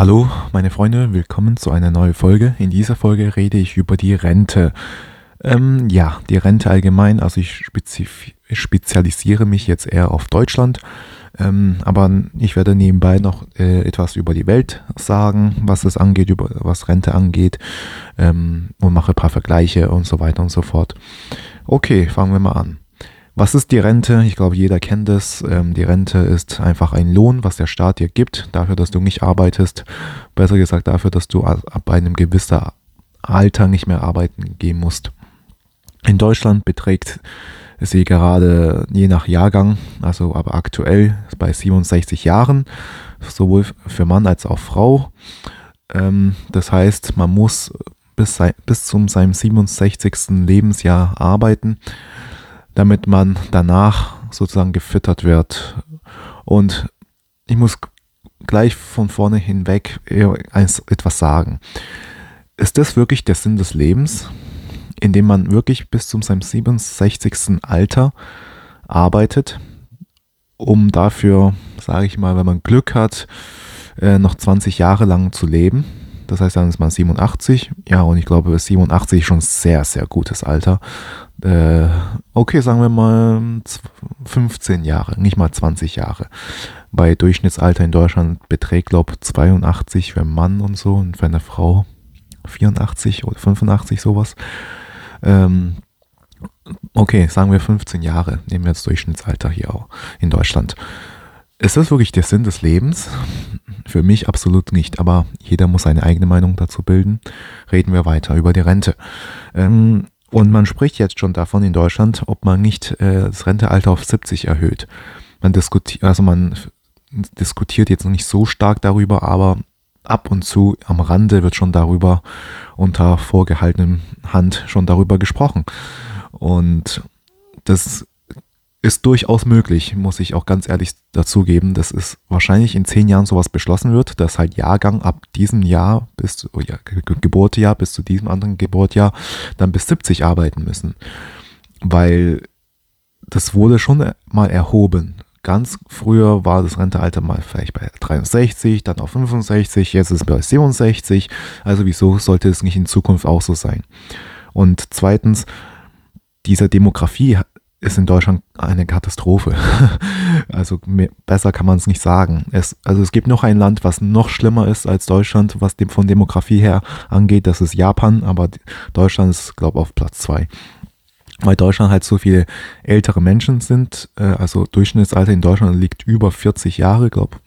Hallo, meine Freunde, willkommen zu einer neuen Folge. In dieser Folge rede ich über die Rente. Ähm, ja, die Rente allgemein, also ich spezialisiere mich jetzt eher auf Deutschland, ähm, aber ich werde nebenbei noch äh, etwas über die Welt sagen, was es angeht, über was Rente angeht ähm, und mache ein paar Vergleiche und so weiter und so fort. Okay, fangen wir mal an. Was ist die Rente? Ich glaube, jeder kennt es. Ähm, die Rente ist einfach ein Lohn, was der Staat dir gibt, dafür, dass du nicht arbeitest. Besser gesagt, dafür, dass du ab einem gewissen Alter nicht mehr arbeiten gehen musst. In Deutschland beträgt sie gerade je nach Jahrgang, also aber aktuell bei 67 Jahren, sowohl für Mann als auch Frau. Ähm, das heißt, man muss bis, bis zum seinem 67. Lebensjahr arbeiten damit man danach sozusagen gefüttert wird. Und ich muss gleich von vorne hinweg etwas sagen. Ist das wirklich der Sinn des Lebens, in dem man wirklich bis zum seinem 67. Alter arbeitet, um dafür, sage ich mal, wenn man Glück hat, äh, noch 20 Jahre lang zu leben? Das heißt, dann ist man 87. Ja, und ich glaube, 87 ist schon sehr, sehr gutes Alter. Äh, okay, sagen wir mal 15 Jahre, nicht mal 20 Jahre. Bei Durchschnittsalter in Deutschland beträgt, glaube ich, 82 für einen Mann und so und für eine Frau 84 oder 85 sowas. Ähm, okay, sagen wir 15 Jahre, nehmen wir jetzt Durchschnittsalter hier auch in Deutschland. Ist das wirklich der Sinn des Lebens? Für mich absolut nicht, aber jeder muss seine eigene Meinung dazu bilden. Reden wir weiter über die Rente. Ähm, und man spricht jetzt schon davon in Deutschland, ob man nicht äh, das Rentealter auf 70 erhöht. Man diskutiert, also man diskutiert jetzt noch nicht so stark darüber, aber ab und zu am Rande wird schon darüber unter vorgehaltenem Hand schon darüber gesprochen. Und das ist durchaus möglich, muss ich auch ganz ehrlich dazugeben, dass es wahrscheinlich in zehn Jahren sowas beschlossen wird, dass halt Jahrgang ab diesem Jahr bis zu, oh ja, Geburtsjahr bis zu diesem anderen Geburtsjahr dann bis 70 arbeiten müssen. Weil das wurde schon mal erhoben. Ganz früher war das Rentealter mal vielleicht bei 63, dann auf 65, jetzt ist es bei 67. Also wieso sollte es nicht in Zukunft auch so sein? Und zweitens, diese Demografie ist in Deutschland eine Katastrophe. also mehr, besser kann man es nicht sagen. Es, also es gibt noch ein Land, was noch schlimmer ist als Deutschland, was dem, von Demografie her angeht. Das ist Japan, aber Deutschland ist, glaube ich, auf Platz zwei. Weil Deutschland halt so viele ältere Menschen sind. Äh, also Durchschnittsalter in Deutschland liegt über 40 Jahre, glaube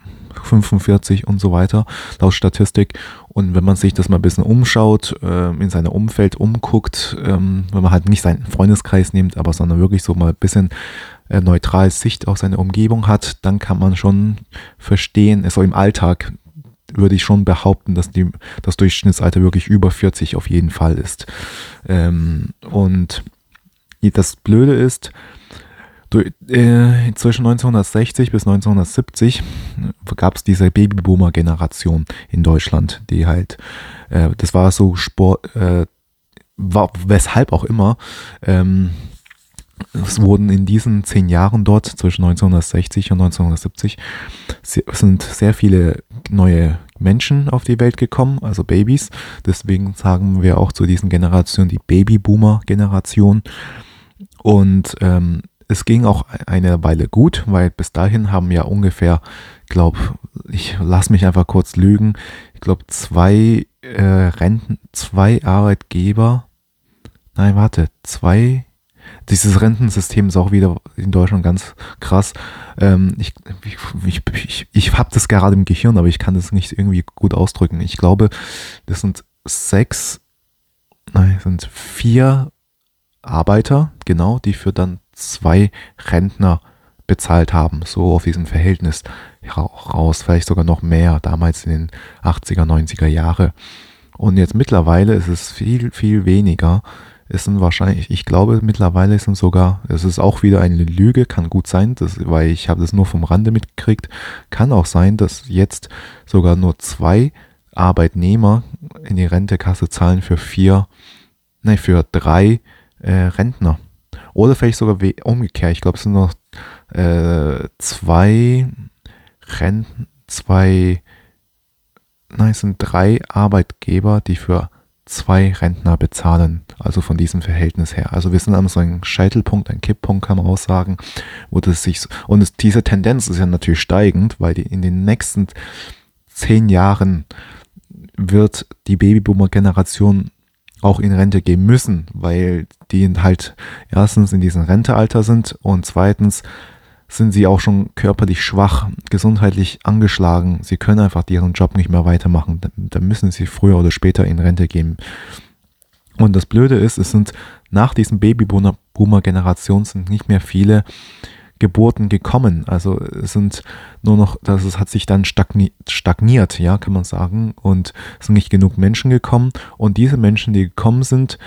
45 und so weiter, laut Statistik. Und wenn man sich das mal ein bisschen umschaut, äh, in seinem Umfeld umguckt, ähm, wenn man halt nicht seinen Freundeskreis nimmt, aber sondern wirklich so mal ein bisschen äh, neutral Sicht auf seine Umgebung hat, dann kann man schon verstehen, so im Alltag würde ich schon behaupten, dass die, das Durchschnittsalter wirklich über 40 auf jeden Fall ist. Ähm, und das Blöde ist, zwischen 1960 bis 1970 gab es diese Babyboomer-Generation in Deutschland, die halt, äh, das war so Sport, äh, war, weshalb auch immer, ähm, es wurden in diesen zehn Jahren dort zwischen 1960 und 1970 sind sehr viele neue Menschen auf die Welt gekommen, also Babys. Deswegen sagen wir auch zu diesen Generationen die Babyboomer-Generation. Und ähm, es ging auch eine Weile gut, weil bis dahin haben ja ungefähr, glaube ich, lass mich einfach kurz lügen, ich glaube zwei äh, Renten, zwei Arbeitgeber, nein, warte, zwei, dieses Rentensystem ist auch wieder in Deutschland ganz krass. Ähm, ich ich, ich, ich, habe das gerade im Gehirn, aber ich kann das nicht irgendwie gut ausdrücken. Ich glaube, das sind sechs, nein, sind vier Arbeiter, genau, die für dann zwei Rentner bezahlt haben, so auf diesem Verhältnis raus, vielleicht sogar noch mehr, damals in den 80er, 90er Jahre. Und jetzt mittlerweile ist es viel, viel weniger. Es sind wahrscheinlich, ich glaube mittlerweile sind sogar, es ist auch wieder eine Lüge, kann gut sein, das, weil ich habe das nur vom Rande mitgekriegt, kann auch sein, dass jetzt sogar nur zwei Arbeitnehmer in die Rentekasse zahlen für vier, nein, für drei Rentner. Oder vielleicht sogar umgekehrt. Ich glaube, es sind noch äh, zwei Renten, zwei, nein, es sind drei Arbeitgeber, die für zwei Rentner bezahlen, also von diesem Verhältnis her. Also wir sind an so einem Scheitelpunkt, ein Kipppunkt kann man auch sagen, wo das sich, und es, diese Tendenz ist ja natürlich steigend, weil die in den nächsten zehn Jahren wird die Babyboomer-Generation auch in Rente gehen müssen, weil die halt erstens in diesem Rentealter sind und zweitens sind sie auch schon körperlich schwach, gesundheitlich angeschlagen. Sie können einfach ihren Job nicht mehr weitermachen. Da müssen sie früher oder später in Rente gehen. Und das Blöde ist, es sind nach diesem Babyboomer-Generation sind nicht mehr viele Geburten gekommen. Also es sind nur noch, das hat sich dann stagniert, ja, kann man sagen. Und es sind nicht genug Menschen gekommen. Und diese Menschen, die gekommen sind,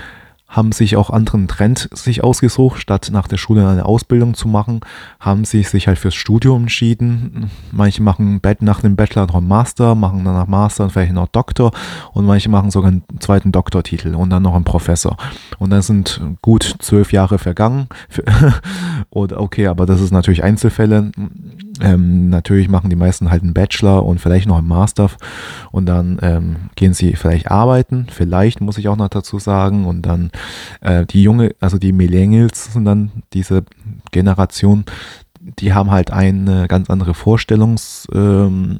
haben sich auch anderen Trend sich ausgesucht, statt nach der Schule eine Ausbildung zu machen, haben sie sich halt fürs Studium entschieden. Manche machen nach dem Bachelor noch einen Master, machen dann nach Master vielleicht noch Doktor und manche machen sogar einen zweiten Doktortitel und dann noch einen Professor. Und dann sind gut zwölf Jahre vergangen. Oder okay, aber das ist natürlich Einzelfälle. Ähm, natürlich machen die meisten halt einen Bachelor und vielleicht noch einen Master und dann ähm, gehen sie vielleicht arbeiten, vielleicht muss ich auch noch dazu sagen und dann äh, die junge, also die Millennials sind dann diese Generation, die haben halt eine ganz andere Vorstellungs, ähm,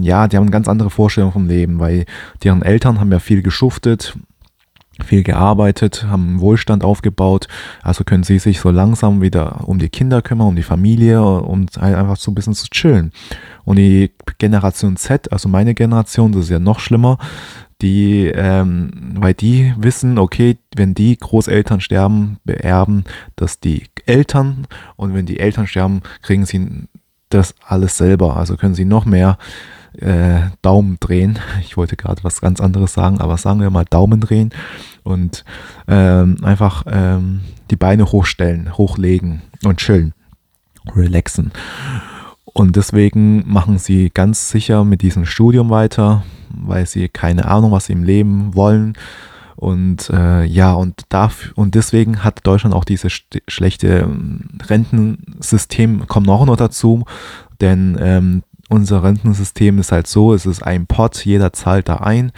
ja, die haben eine ganz andere Vorstellung vom Leben, weil deren Eltern haben ja viel geschuftet, viel gearbeitet, haben Wohlstand aufgebaut, also können sie sich so langsam wieder um die Kinder kümmern, um die Familie und halt einfach so ein bisschen zu chillen. Und die Generation Z, also meine Generation, das ist ja noch schlimmer, die, ähm, weil die wissen, okay, wenn die Großeltern sterben, beerben das die Eltern. Und wenn die Eltern sterben, kriegen sie das alles selber, also können sie noch mehr äh, Daumen drehen. Ich wollte gerade was ganz anderes sagen, aber sagen wir mal Daumen drehen und ähm, einfach ähm, die Beine hochstellen, hochlegen und chillen, relaxen. Und deswegen machen sie ganz sicher mit diesem Studium weiter, weil sie keine Ahnung, was sie im Leben wollen. Und äh, ja, und, dafür, und deswegen hat Deutschland auch dieses schlechte ähm, Rentensystem, kommt auch noch dazu, denn ähm, unser Rentensystem ist halt so, es ist ein Pot, jeder zahlt da ein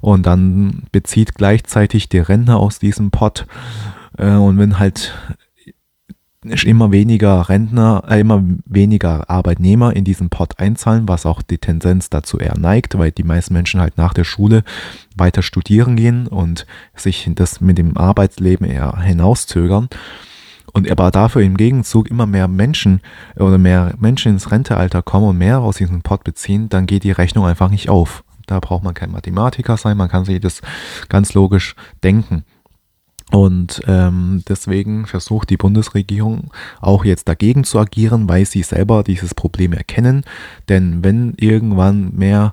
und dann bezieht gleichzeitig der Rentner aus diesem Pot. Äh, und wenn halt immer weniger Rentner, äh, immer weniger Arbeitnehmer in diesen Pot einzahlen, was auch die Tendenz dazu eher neigt, weil die meisten Menschen halt nach der Schule weiter studieren gehen und sich das mit dem Arbeitsleben eher hinauszögern. Und aber dafür im Gegenzug immer mehr Menschen oder mehr Menschen ins Rentealter kommen und mehr aus diesem Pot beziehen, dann geht die Rechnung einfach nicht auf. Da braucht man kein Mathematiker sein, man kann sich das ganz logisch denken. Und ähm, deswegen versucht die Bundesregierung auch jetzt dagegen zu agieren, weil sie selber dieses Problem erkennen. Denn wenn irgendwann mehr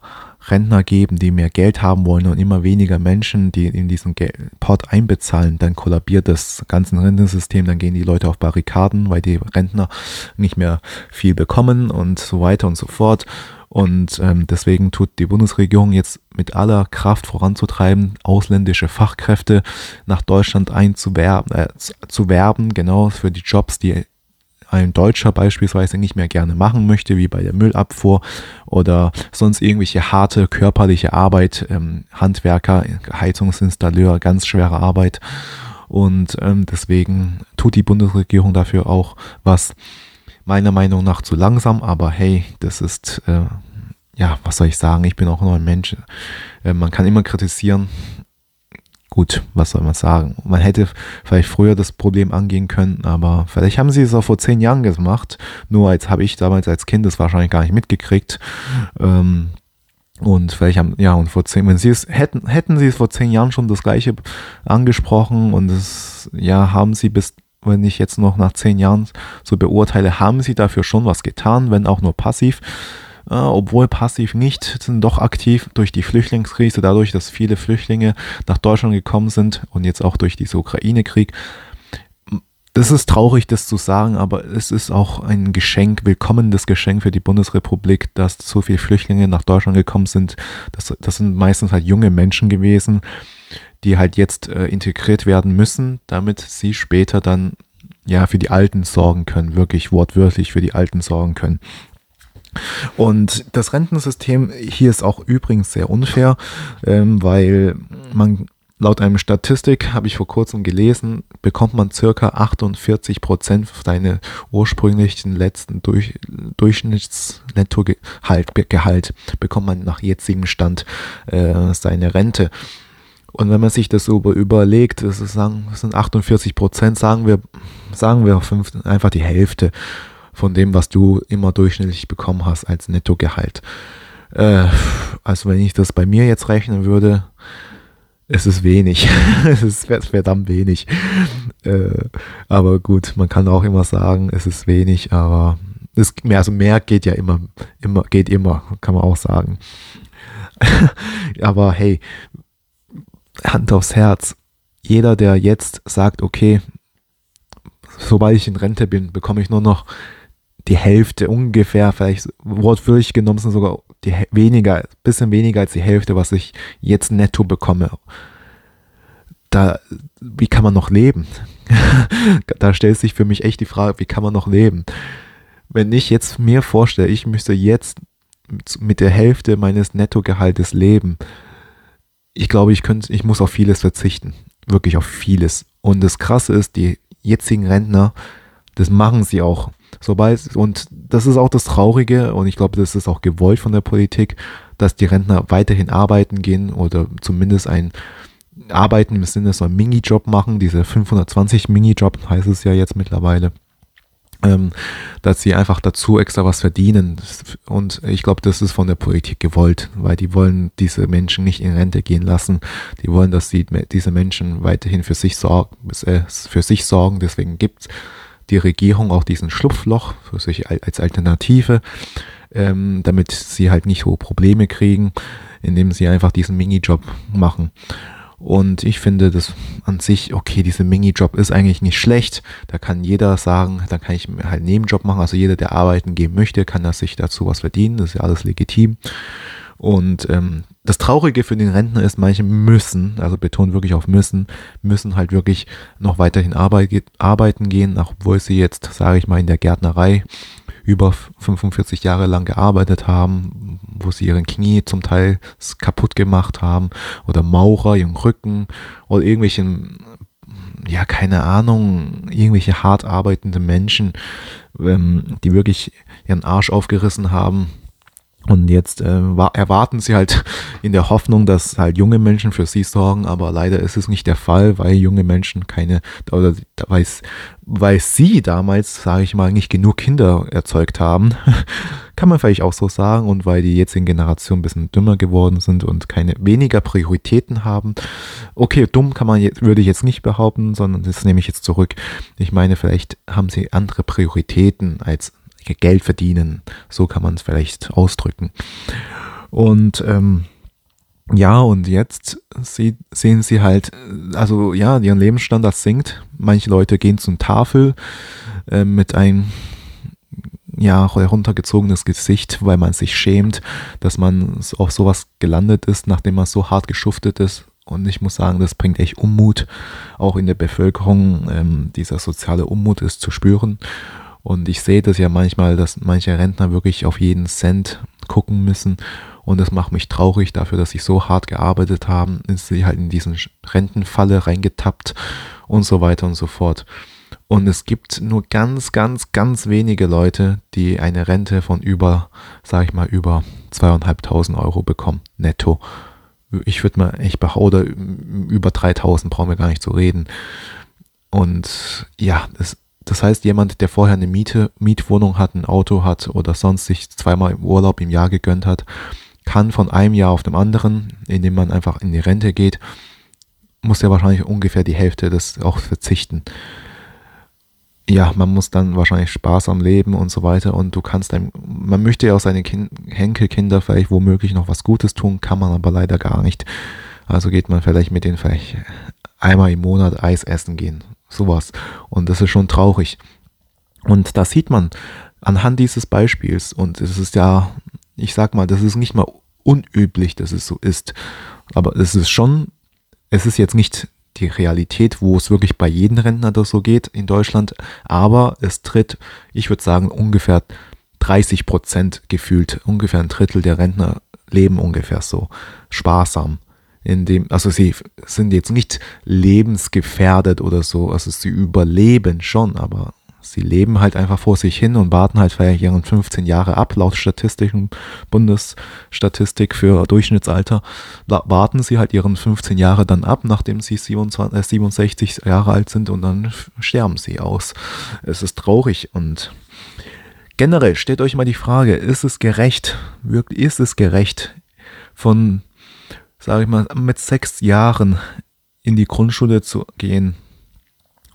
Rentner geben, die mehr Geld haben wollen und immer weniger Menschen, die in diesen Pot einbezahlen, dann kollabiert das ganze Rentensystem, dann gehen die Leute auf Barrikaden, weil die Rentner nicht mehr viel bekommen und so weiter und so fort. Und ähm, deswegen tut die Bundesregierung jetzt mit aller Kraft voranzutreiben, ausländische Fachkräfte nach Deutschland einzuwerben, äh, zu werben, genau für die Jobs, die ein Deutscher beispielsweise nicht mehr gerne machen möchte, wie bei der Müllabfuhr oder sonst irgendwelche harte körperliche Arbeit, ähm, Handwerker, Heizungsinstalleur, ganz schwere Arbeit. Und ähm, deswegen tut die Bundesregierung dafür auch was meiner Meinung nach zu langsam, aber hey, das ist, äh, ja, was soll ich sagen, ich bin auch nur ein Mensch. Äh, man kann immer kritisieren. Gut, was soll man sagen? Man hätte vielleicht früher das Problem angehen können, aber vielleicht haben sie es auch vor zehn Jahren gemacht. Nur als habe ich damals als Kind das wahrscheinlich gar nicht mitgekriegt. Ähm, und vielleicht haben, ja, und vor zehn, wenn sie es hätten, hätten sie es vor zehn Jahren schon das Gleiche angesprochen und es, ja, haben sie bis wenn ich jetzt noch nach zehn Jahren so beurteile, haben sie dafür schon was getan, wenn auch nur passiv. Äh, obwohl passiv nicht, sind doch aktiv durch die Flüchtlingskrise, dadurch, dass viele Flüchtlinge nach Deutschland gekommen sind und jetzt auch durch diesen Ukraine-Krieg. Das ist traurig, das zu sagen, aber es ist auch ein Geschenk, willkommenes Geschenk für die Bundesrepublik, dass so viele Flüchtlinge nach Deutschland gekommen sind. Das, das sind meistens halt junge Menschen gewesen, die halt jetzt äh, integriert werden müssen, damit sie später dann ja für die Alten sorgen können, wirklich wortwörtlich für die Alten sorgen können. Und das Rentensystem hier ist auch übrigens sehr unfair, ähm, weil man laut einem Statistik, habe ich vor kurzem gelesen, bekommt man circa 48 Prozent seine ursprünglichen letzten durch, Durchschnittsnettogehalt Gehalt, bekommt man nach jetzigem Stand äh, seine Rente. Und wenn man sich das so überlegt, das, ist, sagen, das sind 48 Prozent, sagen wir, sagen wir fünf, einfach die Hälfte von dem, was du immer durchschnittlich bekommen hast als Nettogehalt. Äh, also wenn ich das bei mir jetzt rechnen würde, es ist wenig. es ist verdammt wenig. Äh, aber gut, man kann auch immer sagen, es ist wenig, aber es, mehr, also mehr geht ja immer, immer, geht immer, kann man auch sagen. aber hey, Hand aufs Herz. Jeder, der jetzt sagt, okay, sobald ich in Rente bin, bekomme ich nur noch die Hälfte ungefähr, vielleicht wortwörtlich genommen sind sogar die weniger, bisschen weniger als die Hälfte, was ich jetzt netto bekomme. Da, wie kann man noch leben? da stellt sich für mich echt die Frage, wie kann man noch leben? Wenn ich jetzt mir vorstelle, ich müsste jetzt mit der Hälfte meines Nettogehaltes leben, ich glaube, ich könnte, ich muss auf vieles verzichten. Wirklich auf vieles. Und das Krasse ist, die jetzigen Rentner, das machen sie auch. Sobald, und das ist auch das Traurige, und ich glaube, das ist auch gewollt von der Politik, dass die Rentner weiterhin arbeiten gehen oder zumindest ein Arbeiten im Sinne so ein Minijob machen, diese 520 Minijob heißt es ja jetzt mittlerweile, ähm, dass sie einfach dazu extra was verdienen. Und ich glaube, das ist von der Politik gewollt, weil die wollen diese Menschen nicht in Rente gehen lassen. Die wollen, dass sie, diese Menschen weiterhin für sich sorgen, äh, für sich sorgen. Deswegen gibt die Regierung auch diesen Schlupfloch für sich als Alternative, ähm, damit sie halt nicht hohe Probleme kriegen, indem sie einfach diesen Minijob machen. Und ich finde das an sich, okay, dieser Minijob ist eigentlich nicht schlecht. Da kann jeder sagen, da kann ich halt einen Nebenjob machen. Also jeder, der arbeiten gehen möchte, kann das sich dazu was verdienen. Das ist ja alles legitim. Und ähm, das Traurige für den Rentner ist, manche müssen, also betonen wirklich auf müssen, müssen halt wirklich noch weiterhin arbeit, arbeiten gehen, obwohl sie jetzt, sage ich mal, in der Gärtnerei über 45 Jahre lang gearbeitet haben, wo sie ihren Knie zum Teil kaputt gemacht haben oder Maurer, ihren Rücken oder irgendwelchen, ja, keine Ahnung, irgendwelche hart arbeitende Menschen, ähm, die wirklich ihren Arsch aufgerissen haben und jetzt äh, erwarten sie halt in der Hoffnung, dass halt junge Menschen für sie sorgen, aber leider ist es nicht der Fall, weil junge Menschen keine, oder weil, weil sie damals, sage ich mal, nicht genug Kinder erzeugt haben, kann man vielleicht auch so sagen, und weil die jetzigen Generationen ein bisschen dümmer geworden sind und keine weniger Prioritäten haben. Okay, dumm kann man jetzt, würde ich jetzt nicht behaupten, sondern das nehme ich jetzt zurück. Ich meine, vielleicht haben sie andere Prioritäten als Geld verdienen. So kann man es vielleicht ausdrücken. Und ähm, ja, und jetzt sie, sehen sie halt, also ja, ihren Lebensstandard sinkt. Manche Leute gehen zum Tafel äh, mit einem ja, heruntergezogenes Gesicht, weil man sich schämt, dass man auf sowas gelandet ist, nachdem man so hart geschuftet ist. Und ich muss sagen, das bringt echt Unmut, auch in der Bevölkerung. Ähm, dieser soziale Unmut ist zu spüren. Und ich sehe das ja manchmal, dass manche Rentner wirklich auf jeden Cent gucken müssen. Und das macht mich traurig dafür, dass sie so hart gearbeitet haben, ist sie halt in diesen Rentenfalle reingetappt und so weiter und so fort. Und es gibt nur ganz, ganz, ganz wenige Leute, die eine Rente von über, sag ich mal, über zweieinhalbtausend Euro bekommen, netto. Ich würde mal, ich behaupte, über 3000 brauchen wir gar nicht zu reden. Und ja, das das heißt, jemand, der vorher eine Miete, Mietwohnung hat, ein Auto hat oder sonst sich zweimal im Urlaub im Jahr gegönnt hat, kann von einem Jahr auf dem anderen, indem man einfach in die Rente geht, muss ja wahrscheinlich ungefähr die Hälfte des auch verzichten. Ja, man muss dann wahrscheinlich Spaß am Leben und so weiter und du kannst einem, man möchte ja auch seine kind, Henkelkinder vielleicht womöglich noch was Gutes tun, kann man aber leider gar nicht. Also geht man vielleicht mit denen vielleicht einmal im Monat Eis essen gehen sowas. Und das ist schon traurig. Und da sieht man anhand dieses Beispiels, und es ist ja, ich sag mal, das ist nicht mal unüblich, dass es so ist. Aber es ist schon, es ist jetzt nicht die Realität, wo es wirklich bei jedem Rentner das so geht in Deutschland, aber es tritt, ich würde sagen, ungefähr 30 Prozent gefühlt, ungefähr ein Drittel der Rentner leben ungefähr so sparsam. In dem, also sie sind jetzt nicht lebensgefährdet oder so, also sie überleben schon, aber sie leben halt einfach vor sich hin und warten halt vielleicht ihren 15 Jahre ab, laut Statistischen, Bundesstatistik für Durchschnittsalter, warten sie halt ihren 15 Jahre dann ab, nachdem sie 27, äh, 67 Jahre alt sind und dann sterben sie aus. Es ist traurig und generell stellt euch mal die Frage, ist es gerecht, wirklich ist es gerecht, von, sage ich mal, mit sechs Jahren in die Grundschule zu gehen,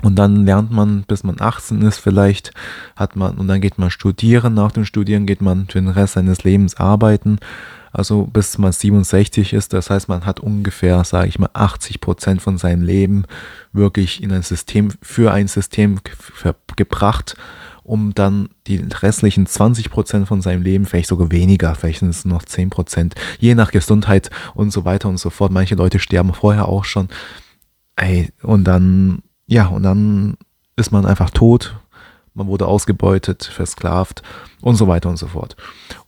und dann lernt man, bis man 18 ist, vielleicht hat man, und dann geht man studieren. Nach dem Studieren geht man für den Rest seines Lebens arbeiten. Also bis man 67 ist. Das heißt, man hat ungefähr, sage ich mal, 80 Prozent von seinem Leben wirklich in ein System, für ein System gebracht, um dann die restlichen 20 Prozent von seinem Leben, vielleicht sogar weniger, vielleicht sind es noch 10 Prozent, je nach Gesundheit und so weiter und so fort. Manche Leute sterben vorher auch schon. Ey, und dann ja, und dann ist man einfach tot, man wurde ausgebeutet, versklavt und so weiter und so fort.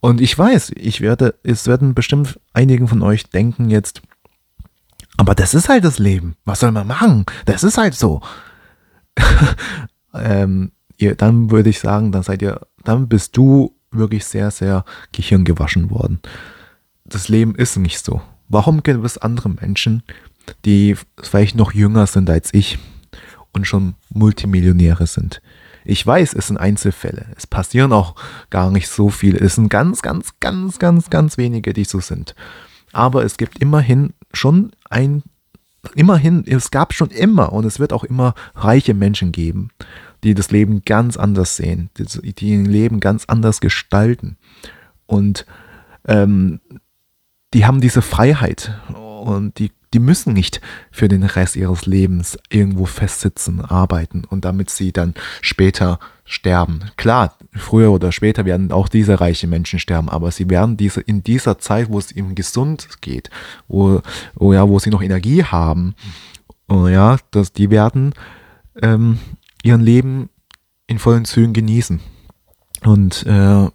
Und ich weiß, ich werde, es werden bestimmt einigen von euch denken jetzt, aber das ist halt das Leben. Was soll man machen? Das ist halt so. ähm, ihr, dann würde ich sagen, dann seid ihr, dann bist du wirklich sehr, sehr gehirngewaschen worden. Das Leben ist nicht so. Warum gibt es andere Menschen, die vielleicht noch jünger sind als ich, und schon Multimillionäre sind. Ich weiß, es sind Einzelfälle. Es passieren auch gar nicht so viele. Es sind ganz, ganz, ganz, ganz, ganz wenige, die so sind. Aber es gibt immerhin schon ein, immerhin, es gab schon immer und es wird auch immer reiche Menschen geben, die das Leben ganz anders sehen, die, die ihr Leben ganz anders gestalten. Und ähm, die haben diese Freiheit und die die müssen nicht für den Rest ihres Lebens irgendwo festsitzen, arbeiten und damit sie dann später sterben. Klar, früher oder später werden auch diese reichen Menschen sterben, aber sie werden diese in dieser Zeit, wo es ihnen gesund geht, wo, wo ja, wo sie noch Energie haben, oh ja, dass die werden ähm, ihren Leben in vollen Zügen genießen. Und äh,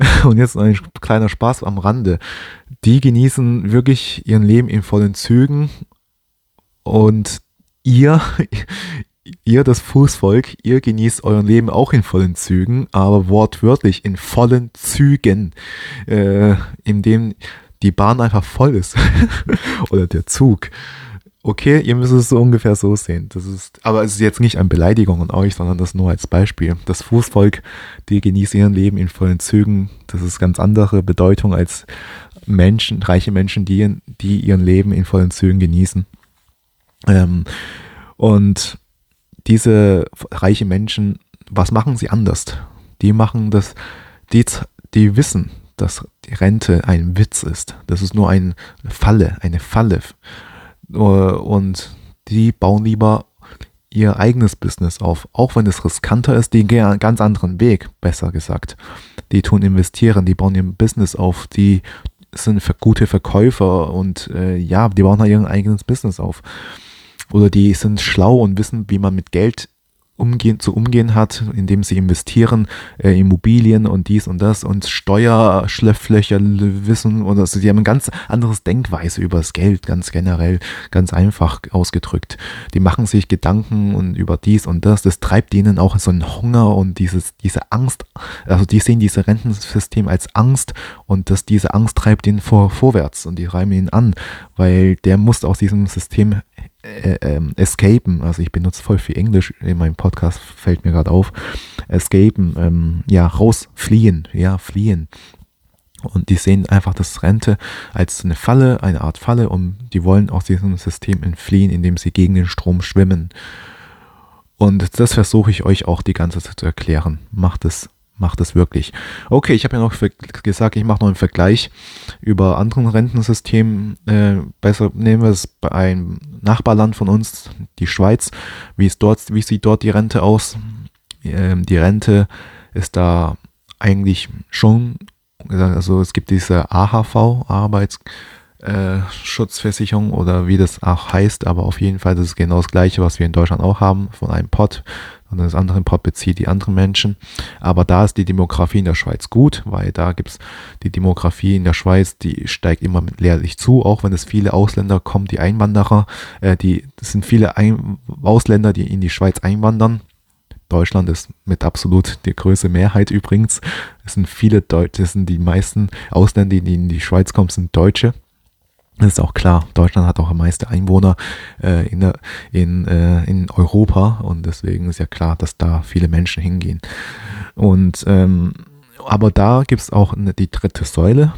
und jetzt ein kleiner Spaß am Rande. Die genießen wirklich ihren Leben in vollen Zügen und ihr, ihr, das Fußvolk, ihr genießt euren Leben auch in vollen Zügen, aber wortwörtlich in vollen Zügen, äh, in dem die Bahn einfach voll ist oder der Zug okay, ihr müsst es so ungefähr so sehen. Das ist, aber es ist jetzt nicht eine Beleidigung an euch, sondern das nur als Beispiel. Das Fußvolk, die genießen ihr Leben in vollen Zügen. Das ist ganz andere Bedeutung als Menschen, reiche Menschen, die, die ihren Leben in vollen Zügen genießen. Ähm, und diese reiche Menschen, was machen sie anders? Die machen das, die, die wissen, dass die Rente ein Witz ist. Das ist nur eine Falle, eine Falle und die bauen lieber ihr eigenes Business auf, auch wenn es riskanter ist, die gehen einen ganz anderen Weg, besser gesagt. Die tun investieren, die bauen ihr Business auf, die sind für gute Verkäufer und äh, ja, die bauen halt ihr eigenes Business auf. Oder die sind schlau und wissen, wie man mit Geld umgehen, zu umgehen hat, indem sie investieren, äh, Immobilien und dies und das und Steuerschlöfflöcher wissen oder also die haben ein ganz anderes Denkweise über das Geld, ganz generell, ganz einfach ausgedrückt. Die machen sich Gedanken und über dies und das, das treibt ihnen auch so einen Hunger und dieses, diese Angst, also die sehen dieses Rentensystem als Angst und dass diese Angst treibt ihn vor, vorwärts und die reimen ihn an, weil der muss aus diesem System äh, ähm, escapen, also ich benutze voll viel Englisch in meinem Podcast, fällt mir gerade auf, escapen, ähm, ja, rausfliehen, ja, fliehen. Und die sehen einfach das Rente als eine Falle, eine Art Falle und die wollen aus diesem System entfliehen, indem sie gegen den Strom schwimmen. Und das versuche ich euch auch die ganze Zeit zu erklären. Macht es macht es wirklich. Okay, ich habe ja noch gesagt, ich mache noch einen Vergleich über anderen Rentensystemen. Äh, besser nehmen wir es bei einem Nachbarland von uns, die Schweiz. Wie, ist dort, wie sieht dort die Rente aus? Ähm, die Rente ist da eigentlich schon, also es gibt diese AHV, Arbeits, äh, Schutzversicherung oder wie das auch heißt, aber auf jeden Fall das ist genau das gleiche, was wir in Deutschland auch haben, von einem Pot und das andere Pot bezieht die anderen Menschen. Aber da ist die Demografie in der Schweiz gut, weil da gibt es die Demografie in der Schweiz, die steigt immer lehrlich zu, auch wenn es viele Ausländer kommen, die Einwanderer, äh, die, das sind viele Ein Ausländer, die in die Schweiz einwandern. Deutschland ist mit absolut die größte Mehrheit übrigens. Es sind viele Deutsche, es sind die meisten Ausländer, die in die Schweiz kommen, sind Deutsche. Das ist auch klar, Deutschland hat auch am meisten Einwohner äh, in, der, in, äh, in Europa und deswegen ist ja klar, dass da viele Menschen hingehen. Und ähm, aber da gibt es auch eine, die dritte Säule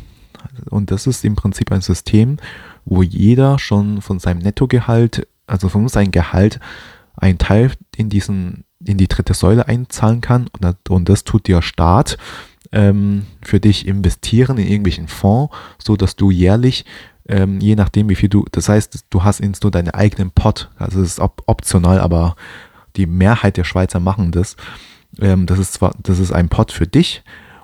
und das ist im Prinzip ein System, wo jeder schon von seinem Nettogehalt, also von seinem Gehalt, einen Teil in diesen in die dritte Säule einzahlen kann und das, und das tut der Staat ähm, für dich investieren in irgendwelchen Fonds, so dass du jährlich ähm, je nachdem, wie viel du, das heißt, du hast ins nur deinen eigenen Pot, also es ist op optional, aber die Mehrheit der Schweizer machen das. Ähm, das ist zwar, das ist ein Pot für dich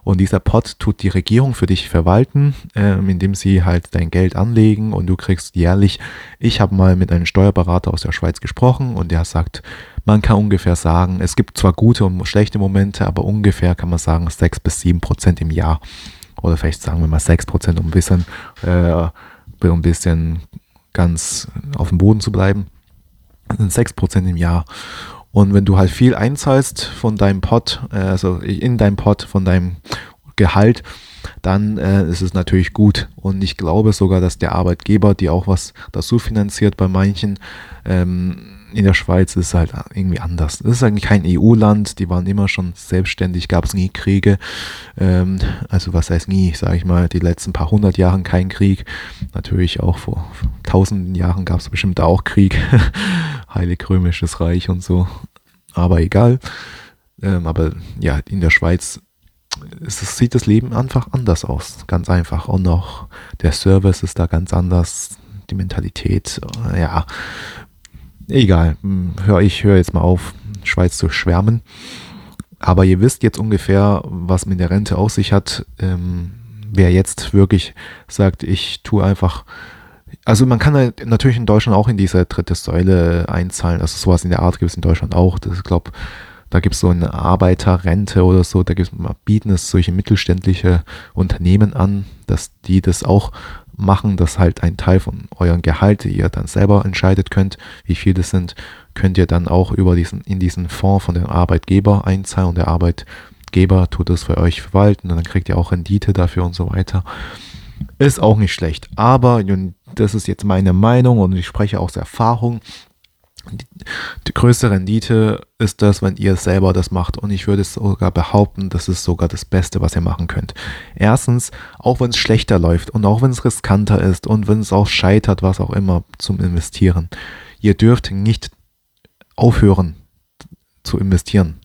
und dieser Pot tut die Regierung für dich verwalten, ähm, indem sie halt dein Geld anlegen und du kriegst jährlich, ich habe mal mit einem Steuerberater aus der Schweiz gesprochen und der sagt, man kann ungefähr sagen, es gibt zwar gute und schlechte Momente, aber ungefähr kann man sagen, 6 bis 7 Prozent im Jahr. Oder vielleicht sagen wir mal 6 Prozent, um ein bisschen äh, ein bisschen ganz auf dem Boden zu bleiben, sind 6% im Jahr. Und wenn du halt viel einzahlst von deinem Pot, äh, also in deinem Pot, von deinem Gehalt, dann äh, ist es natürlich gut. Und ich glaube sogar, dass der Arbeitgeber dir auch was dazu finanziert bei manchen. Ähm, in der Schweiz ist es halt irgendwie anders. Es ist eigentlich kein EU-Land, die waren immer schon selbstständig, gab es nie Kriege. Ähm, also was heißt nie, sage ich mal, die letzten paar hundert Jahren kein Krieg. Natürlich auch vor tausenden Jahren gab es bestimmt auch Krieg. Heilig Römisches Reich und so. Aber egal. Ähm, aber ja, in der Schweiz es, sieht das Leben einfach anders aus. Ganz einfach. Und auch der Service ist da ganz anders. Die Mentalität, ja, egal, hm, hör, ich höre jetzt mal auf, Schweiz zu schwärmen. Aber ihr wisst jetzt ungefähr, was mit der Rente auf sich hat. Ähm, wer jetzt wirklich sagt, ich tue einfach, also man kann halt natürlich in Deutschland auch in diese dritte Säule einzahlen. Also sowas in der Art gibt es in Deutschland auch. Das, ich glaube, da gibt es so eine Arbeiterrente oder so. Da gibt's, bieten es solche mittelständliche Unternehmen an, dass die das auch machen, dass halt ein Teil von eurem Gehalt, die ihr dann selber entscheidet könnt, wie viel das sind, könnt ihr dann auch über diesen, in diesen Fonds von dem Arbeitgeber einzahlen und der Arbeitgeber tut es für euch verwalten und dann kriegt ihr auch Rendite dafür und so weiter. Ist auch nicht schlecht, aber das ist jetzt meine Meinung und ich spreche aus Erfahrung. Die, die, größte Rendite ist das, wenn ihr selber das macht. Und ich würde sogar behaupten, das ist sogar das Beste, was ihr machen könnt. Erstens, auch wenn es schlechter läuft und auch wenn es riskanter ist und wenn es auch scheitert, was auch immer zum Investieren. Ihr dürft nicht aufhören zu investieren.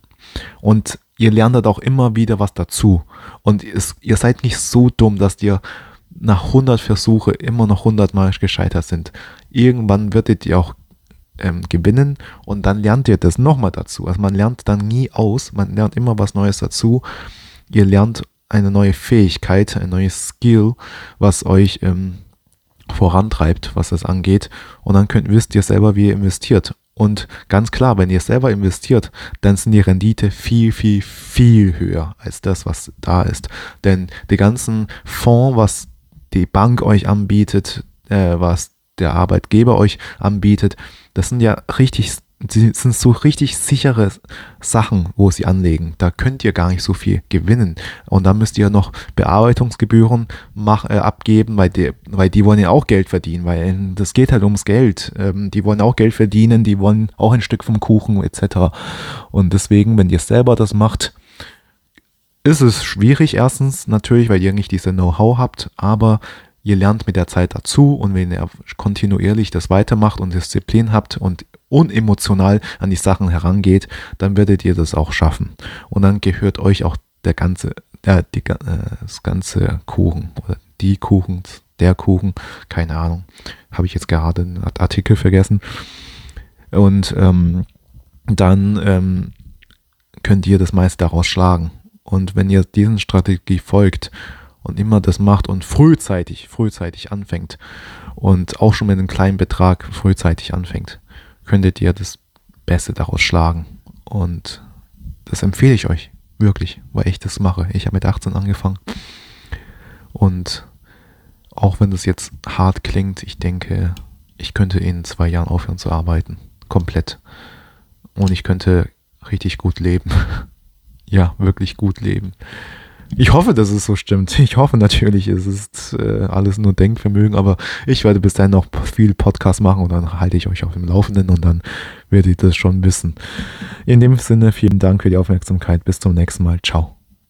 Und ihr lernt auch immer wieder was dazu. Und es, ihr seid nicht so dumm, dass ihr nach 100 Versuche immer noch 100 Mal gescheitert sind. Irgendwann werdet ihr auch ähm, gewinnen und dann lernt ihr das nochmal dazu. Also man lernt dann nie aus, man lernt immer was Neues dazu. Ihr lernt eine neue Fähigkeit, ein neues Skill, was euch ähm, vorantreibt, was das angeht. Und dann könnt, wisst ihr selber, wie ihr investiert. Und ganz klar, wenn ihr selber investiert, dann sind die Rendite viel, viel, viel höher als das, was da ist. Denn die ganzen Fonds, was die Bank euch anbietet, äh, was der Arbeitgeber euch anbietet, das sind ja richtig, sind so richtig sichere Sachen, wo sie anlegen. Da könnt ihr gar nicht so viel gewinnen. Und dann müsst ihr noch Bearbeitungsgebühren mach, äh, abgeben, weil die, weil die wollen ja auch Geld verdienen, weil das geht halt ums Geld. Ähm, die wollen auch Geld verdienen, die wollen auch ein Stück vom Kuchen etc. Und deswegen, wenn ihr selber das macht, ist es schwierig erstens natürlich, weil ihr nicht diese Know-how habt, aber ihr lernt mit der Zeit dazu und wenn ihr kontinuierlich das weitermacht und Disziplin habt und unemotional an die Sachen herangeht, dann werdet ihr das auch schaffen. Und dann gehört euch auch der ganze, äh, die, äh, das ganze Kuchen oder die Kuchen, der Kuchen, keine Ahnung, habe ich jetzt gerade einen Artikel vergessen. Und ähm, dann ähm, könnt ihr das meiste daraus schlagen. Und wenn ihr diesen Strategie folgt und immer das macht und frühzeitig, frühzeitig anfängt und auch schon mit einem kleinen Betrag frühzeitig anfängt, könntet ihr das Beste daraus schlagen. Und das empfehle ich euch wirklich, weil ich das mache. Ich habe mit 18 angefangen und auch wenn das jetzt hart klingt, ich denke, ich könnte in zwei Jahren aufhören zu arbeiten. Komplett. Und ich könnte richtig gut leben. ja, wirklich gut leben. Ich hoffe, dass es so stimmt. Ich hoffe natürlich, es ist äh, alles nur Denkvermögen, aber ich werde bis dahin noch viel Podcast machen und dann halte ich euch auf dem Laufenden und dann werdet ihr das schon wissen. In dem Sinne, vielen Dank für die Aufmerksamkeit. Bis zum nächsten Mal. Ciao.